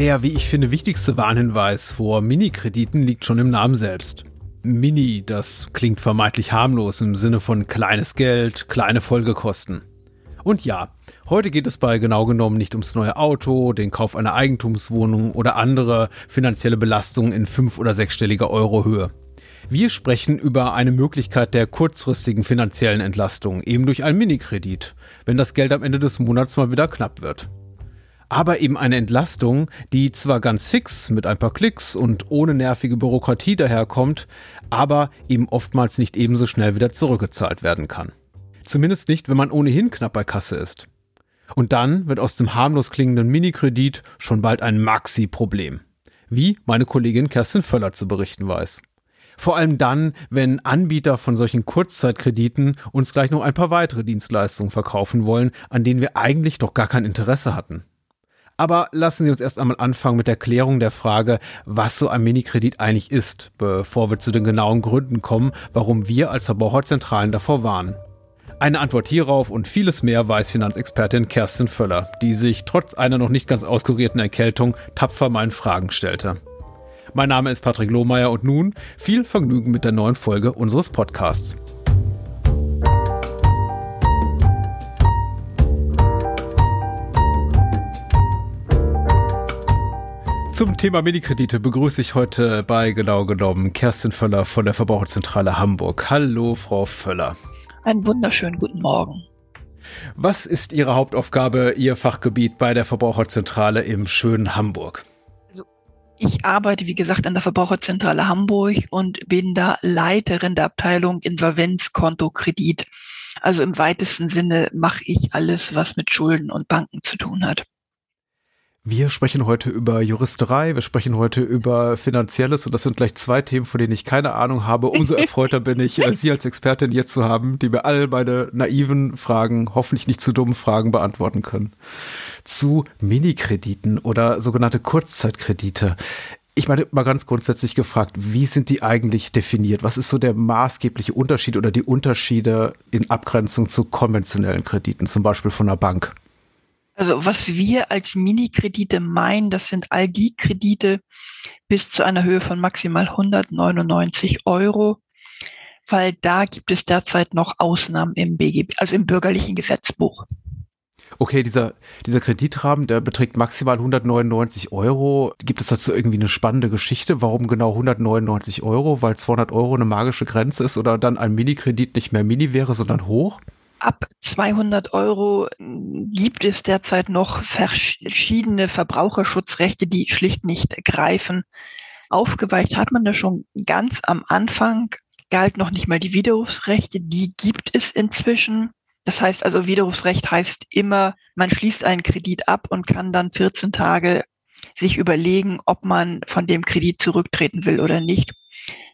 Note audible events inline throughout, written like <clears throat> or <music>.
Der, wie ich finde, wichtigste Warnhinweis vor Mini-Krediten liegt schon im Namen selbst. Mini, das klingt vermeintlich harmlos im Sinne von kleines Geld, kleine Folgekosten. Und ja, heute geht es bei genau genommen nicht ums neue Auto, den Kauf einer Eigentumswohnung oder andere finanzielle Belastungen in fünf- oder sechsstelliger Eurohöhe. Wir sprechen über eine Möglichkeit der kurzfristigen finanziellen Entlastung, eben durch einen Minikredit, wenn das Geld am Ende des Monats mal wieder knapp wird aber eben eine Entlastung, die zwar ganz fix mit ein paar Klicks und ohne nervige Bürokratie daherkommt, aber eben oftmals nicht ebenso schnell wieder zurückgezahlt werden kann. Zumindest nicht, wenn man ohnehin knapp bei Kasse ist. Und dann wird aus dem harmlos klingenden Minikredit schon bald ein Maxi-Problem. Wie meine Kollegin Kerstin Völler zu berichten weiß. Vor allem dann, wenn Anbieter von solchen Kurzzeitkrediten uns gleich noch ein paar weitere Dienstleistungen verkaufen wollen, an denen wir eigentlich doch gar kein Interesse hatten. Aber lassen Sie uns erst einmal anfangen mit der Klärung der Frage, was so ein Minikredit eigentlich ist, bevor wir zu den genauen Gründen kommen, warum wir als Verbraucherzentralen davor warnen. Eine Antwort hierauf und vieles mehr weiß Finanzexpertin Kerstin Völler, die sich trotz einer noch nicht ganz auskurierten Erkältung tapfer meinen Fragen stellte. Mein Name ist Patrick Lohmeier und nun viel Vergnügen mit der neuen Folge unseres Podcasts. Zum Thema Minikredite begrüße ich heute bei genau genommen Kerstin Völler von der Verbraucherzentrale Hamburg. Hallo, Frau Völler. Einen wunderschönen guten Morgen. Was ist Ihre Hauptaufgabe, Ihr Fachgebiet bei der Verbraucherzentrale im schönen Hamburg? Also ich arbeite, wie gesagt, an der Verbraucherzentrale Hamburg und bin da Leiterin der Abteilung Insolvenzkonto Kredit. Also im weitesten Sinne mache ich alles, was mit Schulden und Banken zu tun hat. Wir sprechen heute über Juristerei, wir sprechen heute über Finanzielles und das sind gleich zwei Themen, von denen ich keine Ahnung habe. Umso <laughs> erfreuter bin ich, äh, Sie als Expertin jetzt zu haben, die mir all meine naiven Fragen, hoffentlich nicht zu dummen Fragen beantworten können. Zu Minikrediten oder sogenannte Kurzzeitkredite. Ich meine, mal ganz grundsätzlich gefragt, wie sind die eigentlich definiert? Was ist so der maßgebliche Unterschied oder die Unterschiede in Abgrenzung zu konventionellen Krediten, zum Beispiel von einer Bank? Also was wir als Mini-Kredite meinen, das sind all die Kredite bis zu einer Höhe von maximal 199 Euro, weil da gibt es derzeit noch Ausnahmen im BGB, also im bürgerlichen Gesetzbuch. Okay, dieser, dieser Kreditrahmen, der beträgt maximal 199 Euro. Gibt es dazu irgendwie eine spannende Geschichte? Warum genau 199 Euro? Weil 200 Euro eine magische Grenze ist oder dann ein Mini-Kredit nicht mehr Mini wäre, sondern hoch? Ab 200 Euro gibt es derzeit noch verschiedene Verbraucherschutzrechte, die schlicht nicht greifen. Aufgeweicht hat man das schon ganz am Anfang, galt noch nicht mal die Widerrufsrechte, die gibt es inzwischen. Das heißt also, Widerrufsrecht heißt immer, man schließt einen Kredit ab und kann dann 14 Tage sich überlegen, ob man von dem Kredit zurücktreten will oder nicht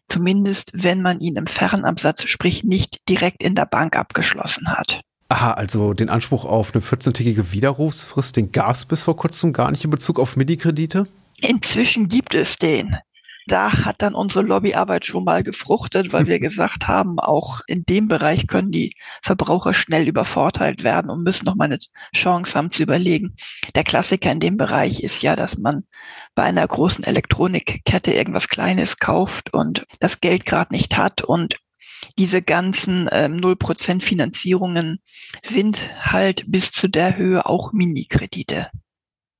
zumindest wenn man ihn im Fernabsatz, sprich nicht direkt in der Bank abgeschlossen hat. Aha, also den Anspruch auf eine 14-tägige Widerrufsfrist, den gab es bis vor kurzem gar nicht in Bezug auf Mini-Kredite? Inzwischen gibt es den da hat dann unsere Lobbyarbeit schon mal gefruchtet, weil wir <laughs> gesagt haben, auch in dem Bereich können die Verbraucher schnell übervorteilt werden und müssen noch mal eine Chance haben zu überlegen. Der Klassiker in dem Bereich ist ja, dass man bei einer großen Elektronikkette irgendwas Kleines kauft und das Geld gerade nicht hat und diese ganzen ähm, 0% Finanzierungen sind halt bis zu der Höhe auch Minikredite.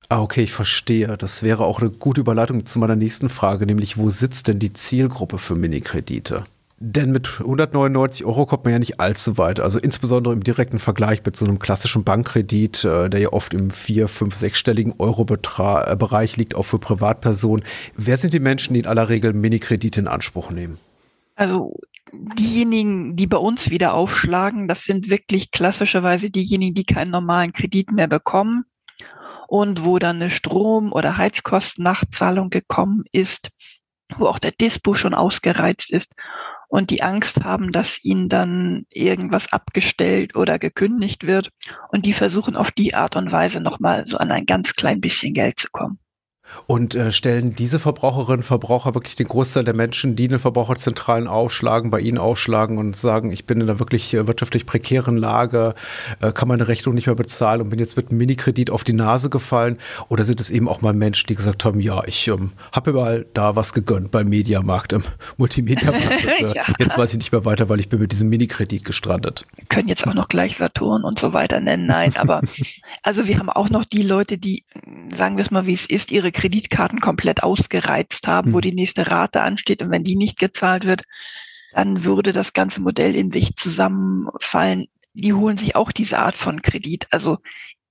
Ah, okay, ich verstehe. Das wäre auch eine gute Überleitung zu meiner nächsten Frage, nämlich wo sitzt denn die Zielgruppe für Minikredite? Denn mit 199 Euro kommt man ja nicht allzu weit. Also insbesondere im direkten Vergleich mit so einem klassischen Bankkredit, äh, der ja oft im vier, fünf, sechsstelligen Euro-Bereich äh, liegt, auch für Privatpersonen. Wer sind die Menschen, die in aller Regel Minikredite in Anspruch nehmen? Also diejenigen, die bei uns wieder aufschlagen, das sind wirklich klassischerweise diejenigen, die keinen normalen Kredit mehr bekommen und wo dann eine Strom- oder Heizkostennachzahlung gekommen ist, wo auch der Dispo schon ausgereizt ist und die Angst haben, dass ihnen dann irgendwas abgestellt oder gekündigt wird und die versuchen auf die Art und Weise nochmal so an ein ganz klein bisschen Geld zu kommen. Und äh, stellen diese Verbraucherinnen und Verbraucher wirklich den Großteil der Menschen, die in den Verbraucherzentralen aufschlagen, bei ihnen aufschlagen und sagen, ich bin in einer wirklich äh, wirtschaftlich prekären Lage, äh, kann meine Rechnung nicht mehr bezahlen und bin jetzt mit einem Minikredit auf die Nase gefallen? Oder sind es eben auch mal Menschen, die gesagt haben, ja, ich ähm, habe mal da was gegönnt beim Mediamarkt, im <laughs> Multimediamarkt. <laughs> äh, ja. Jetzt weiß ich nicht mehr weiter, weil ich bin mit diesem Minikredit gestrandet. Wir können jetzt auch noch gleich Saturn und so weiter nennen. Nein, aber <laughs> also wir haben auch noch die Leute, die, sagen wir es mal, wie es ist, ihre Kreditkarten komplett ausgereizt haben, mhm. wo hm. die nächste Rate ansteht und wenn die nicht gezahlt wird, dann würde das ganze Modell in sich zusammenfallen. Die holen sich auch diese Art von Kredit. Also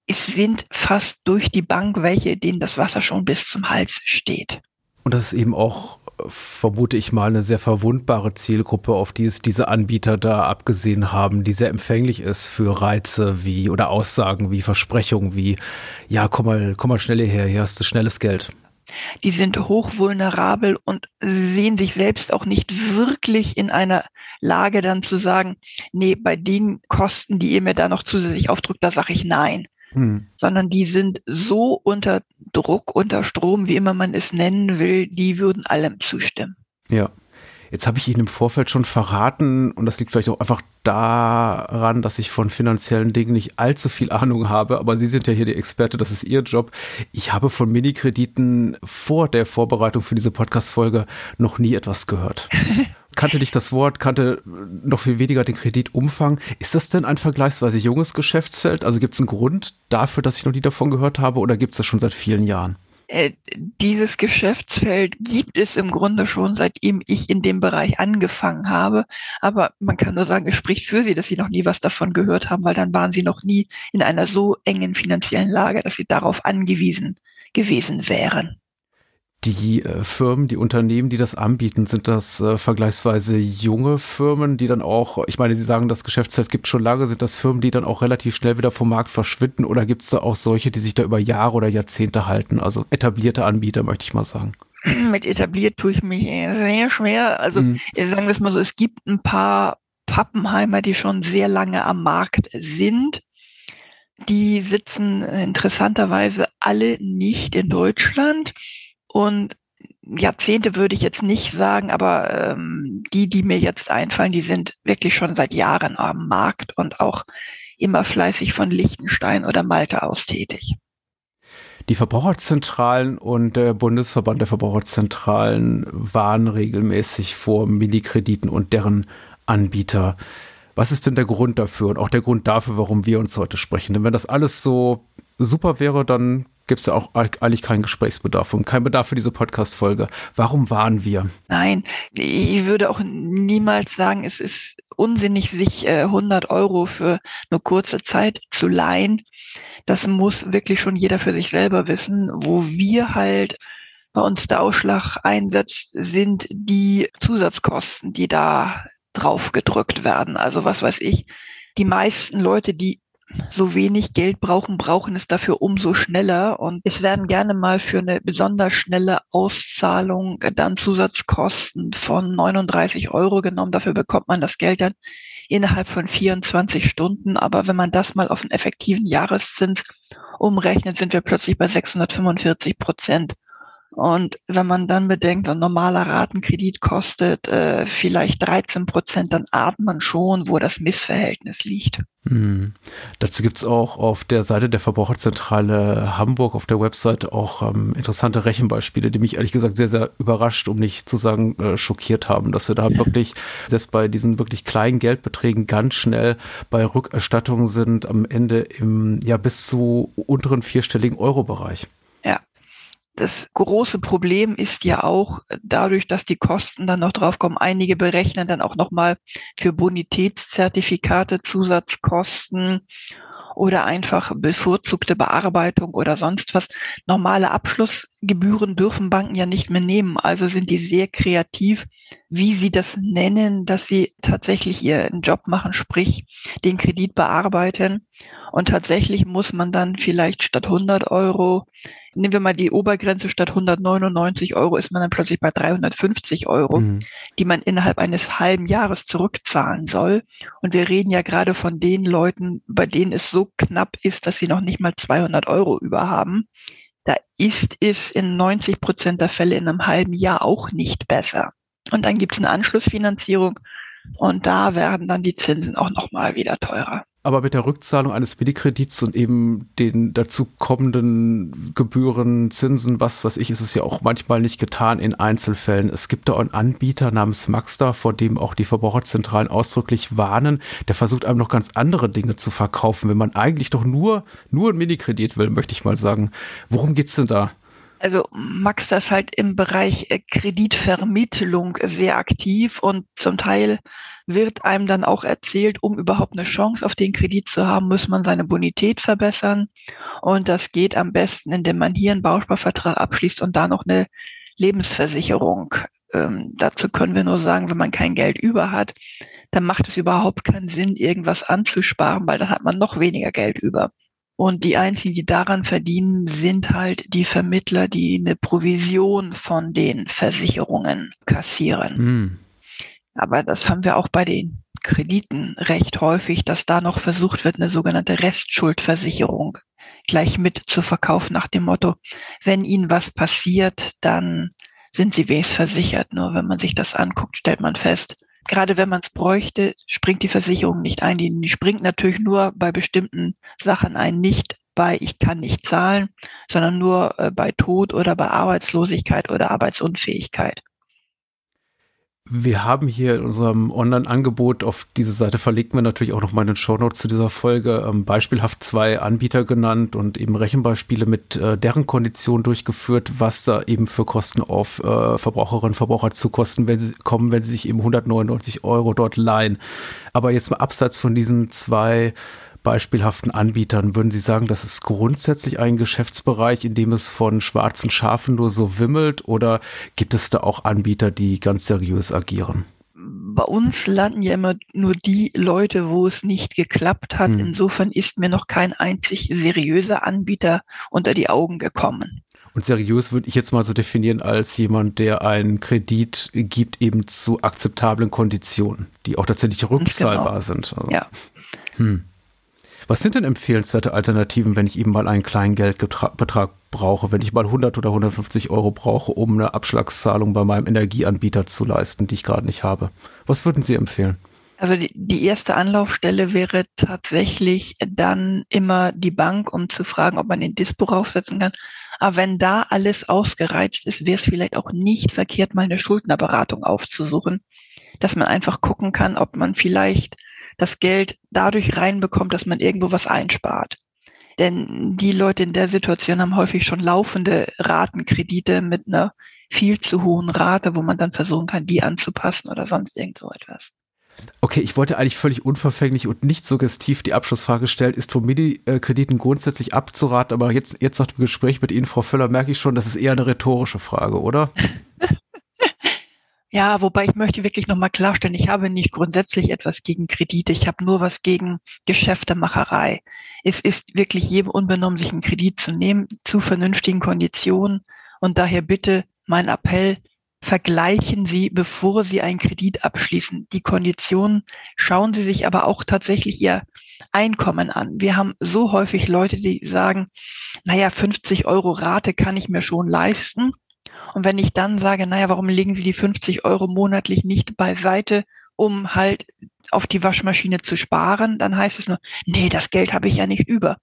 es sind fast durch die Bank welche, denen das Wasser schon bis zum Hals steht. Und das ist eben auch vermute ich mal, eine sehr verwundbare Zielgruppe, auf die es diese Anbieter da abgesehen haben, die sehr empfänglich ist für Reize wie oder Aussagen wie Versprechungen wie, ja, komm mal, komm mal schnell hierher, hier hast du schnelles Geld. Die sind hochvulnerabel und sehen sich selbst auch nicht wirklich in einer Lage dann zu sagen, nee, bei den Kosten, die ihr mir da noch zusätzlich aufdrückt, da sage ich nein hm. sondern die sind so unter Druck, unter Strom, wie immer man es nennen will, die würden allem zustimmen. Ja. Jetzt habe ich Ihnen im Vorfeld schon verraten, und das liegt vielleicht auch einfach daran, dass ich von finanziellen Dingen nicht allzu viel Ahnung habe, aber Sie sind ja hier die Experte, das ist Ihr Job. Ich habe von Minikrediten vor der Vorbereitung für diese Podcast-Folge noch nie etwas gehört. <laughs> kannte nicht das Wort, kannte noch viel weniger den Kreditumfang. Ist das denn ein vergleichsweise junges Geschäftsfeld? Also gibt es einen Grund dafür, dass ich noch nie davon gehört habe oder gibt es das schon seit vielen Jahren? Äh, dieses Geschäftsfeld gibt es im Grunde schon, seitdem ich in dem Bereich angefangen habe. Aber man kann nur sagen, es spricht für sie, dass sie noch nie was davon gehört haben, weil dann waren sie noch nie in einer so engen finanziellen Lage, dass sie darauf angewiesen gewesen wären die äh, Firmen, die Unternehmen, die das anbieten, sind das äh, vergleichsweise junge Firmen, die dann auch, ich meine, Sie sagen, das Geschäftsfeld gibt schon lange, sind das Firmen, die dann auch relativ schnell wieder vom Markt verschwinden oder gibt es da auch solche, die sich da über Jahre oder Jahrzehnte halten? Also etablierte Anbieter, möchte ich mal sagen. <clears throat> Mit etabliert tue ich mich sehr schwer. Also mhm. sagen wir es mal so, es gibt ein paar Pappenheimer, die schon sehr lange am Markt sind. Die sitzen interessanterweise alle nicht in Deutschland und Jahrzehnte würde ich jetzt nicht sagen, aber ähm, die, die mir jetzt einfallen, die sind wirklich schon seit Jahren am Markt und auch immer fleißig von Liechtenstein oder Malta aus tätig. Die Verbraucherzentralen und der Bundesverband der Verbraucherzentralen waren regelmäßig vor Minikrediten und deren Anbieter. Was ist denn der Grund dafür und auch der Grund dafür, warum wir uns heute sprechen? Denn wenn das alles so super wäre, dann gibt es ja auch eigentlich keinen Gesprächsbedarf und keinen Bedarf für diese Podcast-Folge. Warum waren wir? Nein, ich würde auch niemals sagen, es ist unsinnig, sich 100 äh, Euro für eine kurze Zeit zu leihen. Das muss wirklich schon jeder für sich selber wissen. Wo wir halt bei uns der Ausschlag einsetzt, sind die Zusatzkosten, die da drauf gedrückt werden. Also was weiß ich, die meisten Leute, die so wenig Geld brauchen, brauchen es dafür umso schneller. Und es werden gerne mal für eine besonders schnelle Auszahlung dann Zusatzkosten von 39 Euro genommen. Dafür bekommt man das Geld dann innerhalb von 24 Stunden. Aber wenn man das mal auf einen effektiven Jahreszins umrechnet, sind wir plötzlich bei 645 Prozent. Und wenn man dann bedenkt, ein normaler Ratenkredit kostet äh, vielleicht 13 Prozent, dann ahnt man schon, wo das Missverhältnis liegt. Hm. Dazu gibt's auch auf der Seite der Verbraucherzentrale Hamburg, auf der Website, auch ähm, interessante Rechenbeispiele, die mich ehrlich gesagt sehr, sehr überrascht, um nicht zu sagen äh, schockiert haben, dass wir da ja. wirklich, selbst bei diesen wirklich kleinen Geldbeträgen ganz schnell bei Rückerstattungen sind, am Ende im ja bis zu unteren vierstelligen Euro-Bereich. Das große Problem ist ja auch dadurch, dass die Kosten dann noch draufkommen. Einige berechnen dann auch nochmal für Bonitätszertifikate Zusatzkosten oder einfach bevorzugte Bearbeitung oder sonst was. Normale Abschlussgebühren dürfen Banken ja nicht mehr nehmen. Also sind die sehr kreativ, wie sie das nennen, dass sie tatsächlich ihren Job machen, sprich den Kredit bearbeiten. Und tatsächlich muss man dann vielleicht statt 100 Euro nehmen wir mal die Obergrenze statt 199 Euro ist man dann plötzlich bei 350 Euro, mhm. die man innerhalb eines halben Jahres zurückzahlen soll. Und wir reden ja gerade von den Leuten, bei denen es so knapp ist, dass sie noch nicht mal 200 Euro über haben. da ist es in 90 Prozent der Fälle in einem halben Jahr auch nicht besser. Und dann gibt es eine Anschlussfinanzierung und da werden dann die Zinsen auch nochmal wieder teurer aber mit der Rückzahlung eines Billigkredits und eben den dazu kommenden Gebühren, Zinsen, was weiß ich, ist es ja auch manchmal nicht getan in Einzelfällen. Es gibt da einen Anbieter namens Maxda, vor dem auch die Verbraucherzentralen ausdrücklich warnen. Der versucht einem noch ganz andere Dinge zu verkaufen, wenn man eigentlich doch nur, nur einen Minikredit will, möchte ich mal sagen. Worum geht's denn da? Also Maxda ist halt im Bereich äh, Kreditvermittlung sehr aktiv und zum Teil wird einem dann auch erzählt, um überhaupt eine Chance auf den Kredit zu haben, muss man seine Bonität verbessern. Und das geht am besten, indem man hier einen Bausparvertrag abschließt und da noch eine Lebensversicherung. Ähm, dazu können wir nur sagen, wenn man kein Geld über hat, dann macht es überhaupt keinen Sinn, irgendwas anzusparen, weil dann hat man noch weniger Geld über. Und die einzigen, die daran verdienen, sind halt die Vermittler, die eine Provision von den Versicherungen kassieren. Mm. Aber das haben wir auch bei den Krediten recht häufig, dass da noch versucht wird, eine sogenannte Restschuldversicherung gleich mit zu verkaufen nach dem Motto, wenn Ihnen was passiert, dann sind Sie wenigstens versichert. Nur wenn man sich das anguckt, stellt man fest, gerade wenn man es bräuchte, springt die Versicherung nicht ein. Die, springt natürlich nur bei bestimmten Sachen ein, nicht bei ich kann nicht zahlen, sondern nur äh, bei Tod oder bei Arbeitslosigkeit oder Arbeitsunfähigkeit. Wir haben hier in unserem Online-Angebot auf diese Seite verlinken wir natürlich auch noch mal in den Shownotes zu dieser Folge ähm, beispielhaft zwei Anbieter genannt und eben Rechenbeispiele mit äh, deren Konditionen durchgeführt, was da eben für Kosten auf äh, Verbraucherinnen und Verbraucher zukosten, wenn sie kommen, wenn sie sich eben 199 Euro dort leihen. Aber jetzt mal abseits von diesen zwei beispielhaften Anbietern, würden Sie sagen, das ist grundsätzlich ein Geschäftsbereich, in dem es von schwarzen Schafen nur so wimmelt oder gibt es da auch Anbieter, die ganz seriös agieren? Bei uns landen ja immer nur die Leute, wo es nicht geklappt hat. Hm. Insofern ist mir noch kein einzig seriöser Anbieter unter die Augen gekommen. Und seriös würde ich jetzt mal so definieren als jemand, der einen Kredit gibt, eben zu akzeptablen Konditionen, die auch tatsächlich rückzahlbar genau. sind. Also, ja. Hm. Was sind denn empfehlenswerte Alternativen, wenn ich eben mal einen kleinen Geldbetrag brauche, wenn ich mal 100 oder 150 Euro brauche, um eine Abschlagszahlung bei meinem Energieanbieter zu leisten, die ich gerade nicht habe? Was würden Sie empfehlen? Also die, die erste Anlaufstelle wäre tatsächlich dann immer die Bank, um zu fragen, ob man den Dispo raufsetzen kann. Aber wenn da alles ausgereizt ist, wäre es vielleicht auch nicht verkehrt, mal eine Schuldnerberatung aufzusuchen, dass man einfach gucken kann, ob man vielleicht das Geld dadurch reinbekommt, dass man irgendwo was einspart. Denn die Leute in der Situation haben häufig schon laufende Ratenkredite mit einer viel zu hohen Rate, wo man dann versuchen kann, die anzupassen oder sonst irgend so etwas. Okay, ich wollte eigentlich völlig unverfänglich und nicht suggestiv die Abschlussfrage stellen, ist von Mini-Krediten grundsätzlich abzuraten, aber jetzt, jetzt nach dem Gespräch mit Ihnen, Frau Völler, merke ich schon, das ist eher eine rhetorische Frage, oder? <laughs> Ja, wobei ich möchte wirklich nochmal klarstellen, ich habe nicht grundsätzlich etwas gegen Kredite, ich habe nur was gegen Geschäftemacherei. Es ist wirklich jedem unbenommen, sich einen Kredit zu nehmen zu vernünftigen Konditionen und daher bitte mein Appell, vergleichen Sie, bevor Sie einen Kredit abschließen, die Konditionen, schauen Sie sich aber auch tatsächlich Ihr Einkommen an. Wir haben so häufig Leute, die sagen, naja, 50 Euro Rate kann ich mir schon leisten. Und wenn ich dann sage, naja, warum legen Sie die 50 Euro monatlich nicht beiseite, um halt auf die Waschmaschine zu sparen, dann heißt es nur, nee, das Geld habe ich ja nicht über.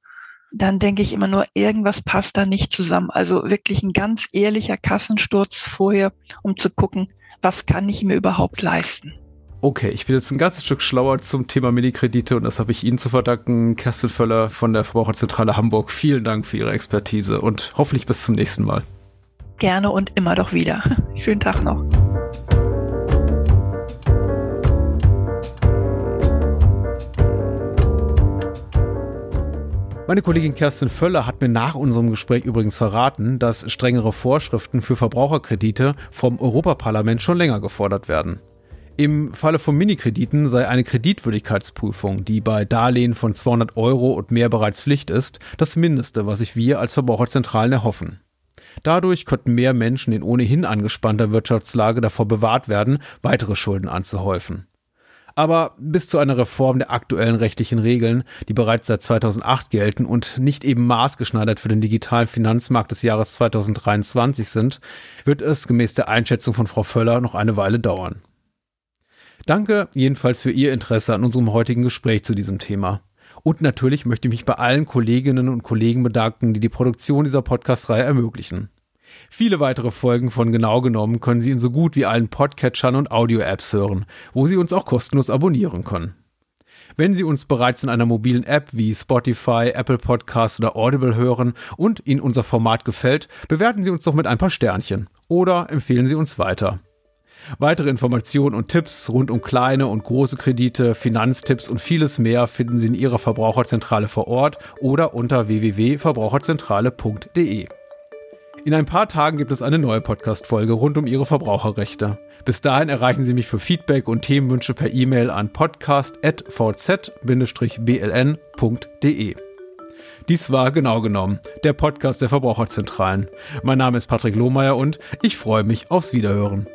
Dann denke ich immer nur, irgendwas passt da nicht zusammen. Also wirklich ein ganz ehrlicher Kassensturz vorher, um zu gucken, was kann ich mir überhaupt leisten. Okay, ich bin jetzt ein ganzes Stück schlauer zum Thema Minikredite und das habe ich Ihnen zu verdanken, Kerstin Völler von der Verbraucherzentrale Hamburg. Vielen Dank für Ihre Expertise und hoffentlich bis zum nächsten Mal gerne und immer doch wieder. <laughs> Schönen Tag noch. Meine Kollegin Kerstin Völler hat mir nach unserem Gespräch übrigens verraten, dass strengere Vorschriften für Verbraucherkredite vom Europaparlament schon länger gefordert werden. Im Falle von Minikrediten sei eine Kreditwürdigkeitsprüfung, die bei Darlehen von 200 Euro und mehr bereits Pflicht ist, das Mindeste, was sich wir als Verbraucherzentralen erhoffen. Dadurch könnten mehr Menschen in ohnehin angespannter Wirtschaftslage davor bewahrt werden, weitere Schulden anzuhäufen. Aber bis zu einer Reform der aktuellen rechtlichen Regeln, die bereits seit 2008 gelten und nicht eben maßgeschneidert für den digitalen Finanzmarkt des Jahres 2023 sind, wird es gemäß der Einschätzung von Frau Völler noch eine Weile dauern. Danke jedenfalls für Ihr Interesse an unserem heutigen Gespräch zu diesem Thema. Und natürlich möchte ich mich bei allen Kolleginnen und Kollegen bedanken, die die Produktion dieser Podcast-Reihe ermöglichen. Viele weitere Folgen von Genau genommen können Sie in so gut wie allen Podcatchern und Audio-Apps hören, wo Sie uns auch kostenlos abonnieren können. Wenn Sie uns bereits in einer mobilen App wie Spotify, Apple Podcasts oder Audible hören und Ihnen unser Format gefällt, bewerten Sie uns doch mit ein paar Sternchen oder empfehlen Sie uns weiter. Weitere Informationen und Tipps rund um kleine und große Kredite, Finanztipps und vieles mehr finden Sie in Ihrer Verbraucherzentrale vor Ort oder unter www.verbraucherzentrale.de. In ein paar Tagen gibt es eine neue Podcast-Folge rund um Ihre Verbraucherrechte. Bis dahin erreichen Sie mich für Feedback und Themenwünsche per E-Mail an podcast.vz-bln.de. Dies war genau genommen der Podcast der Verbraucherzentralen. Mein Name ist Patrick Lohmeier und ich freue mich aufs Wiederhören.